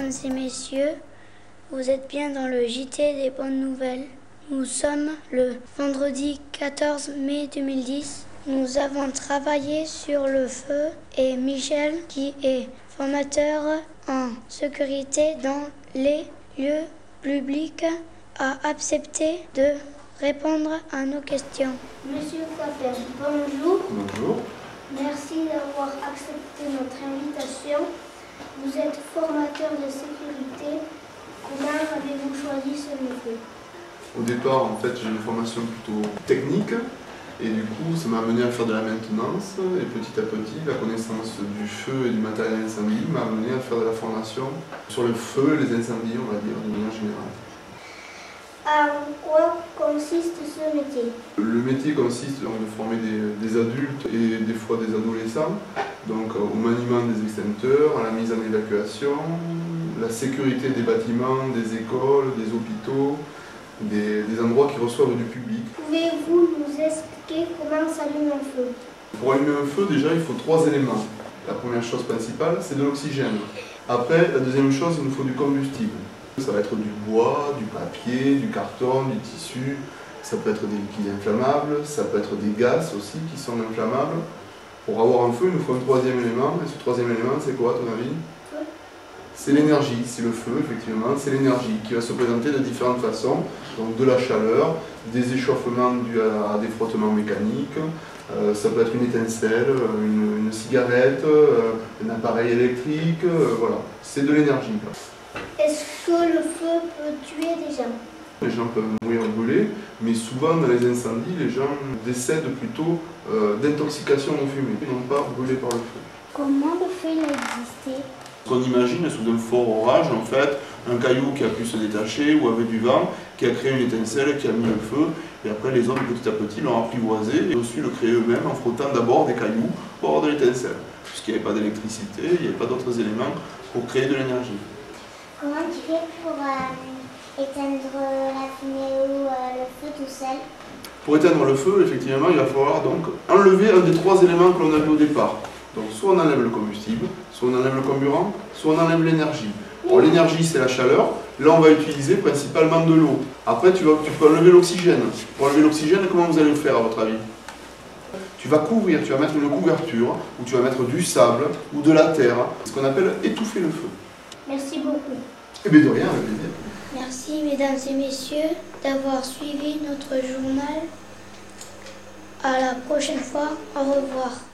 mesdames et messieurs. Vous êtes bien dans le JT des bonnes nouvelles. Nous sommes le vendredi 14 mai 2010. Nous avons travaillé sur le feu et Michel, qui est formateur en sécurité dans les lieux publics, a accepté de répondre à nos questions. Monsieur Cotter, bonjour. Bonjour. Merci d'avoir accepté notre invitation. Vous êtes formateur de sécurité. Comment avez-vous choisi ce métier? Au départ, en fait, j'ai une formation plutôt technique et du coup, ça m'a amené à faire de la maintenance et petit à petit, la connaissance du feu et du matériel incendie m'a amené à faire de la formation sur le feu et les incendies, on va dire, de manière générale. En quoi consiste ce métier? Le métier consiste donc, de former des, des adultes et des fois des adolescents, donc au maniement des extincteurs, à la mise en évacuation, la sécurité des bâtiments, des écoles, des hôpitaux, des, des endroits qui reçoivent du public. Pouvez-vous nous expliquer comment s'allume un feu? Pour allumer un feu, déjà, il faut trois éléments. La première chose principale, c'est de l'oxygène. Après, la deuxième chose, il nous faut du combustible. Ça va être du bois, du papier, du carton, du tissu. Ça peut être des liquides inflammables, ça peut être des gaz aussi qui sont inflammables. Pour avoir un feu, il nous faut un troisième élément. Et ce troisième élément, c'est quoi à ton avis? C'est l'énergie, c'est le feu, effectivement, c'est l'énergie qui va se présenter de différentes façons. Donc de la chaleur, des échauffements dus à, des frottements mécaniques, euh, ça peut être une étincelle, euh, une, une cigarette, euh, un appareil électrique, euh, voilà. C'est de l'énergie. Que le feu peut tuer des gens Les gens peuvent mourir brûlés, mais souvent dans les incendies, les gens décèdent plutôt euh, d'intoxication aux fumées, non pas brûlés par le feu. Comment le feu a existé? Qu'on imagine sous un fort orage, en fait, un caillou qui a pu se détacher ou avec du vent, qui a créé une étincelle, qui a mis le feu, et après les hommes petit à petit l'ont apprivoisé et ont su le créer eux-mêmes en frottant d'abord des cailloux pour avoir de l'étincelle. Puisqu'il n'y avait pas d'électricité, il n'y avait pas d'autres éléments pour créer de l'énergie. Comment tu fais pour euh, éteindre la fumée ou euh, le feu tout seul Pour éteindre le feu, effectivement, il va falloir donc enlever un des trois éléments que l'on avait au départ. Donc soit on enlève le combustible, soit on enlève le carburant, soit on enlève l'énergie. L'énergie c'est la chaleur, là on va utiliser principalement de l'eau. Après tu, vas, tu peux enlever l'oxygène. Pour enlever l'oxygène, comment vous allez le faire à votre avis? Tu vas couvrir, tu vas mettre une couverture, ou tu vas mettre du sable ou de la terre, ce qu'on appelle étouffer le feu. Merci beaucoup. Eh bien de rien, avec plaisir. Merci mesdames et messieurs d'avoir suivi notre journal. À la prochaine fois. Au revoir.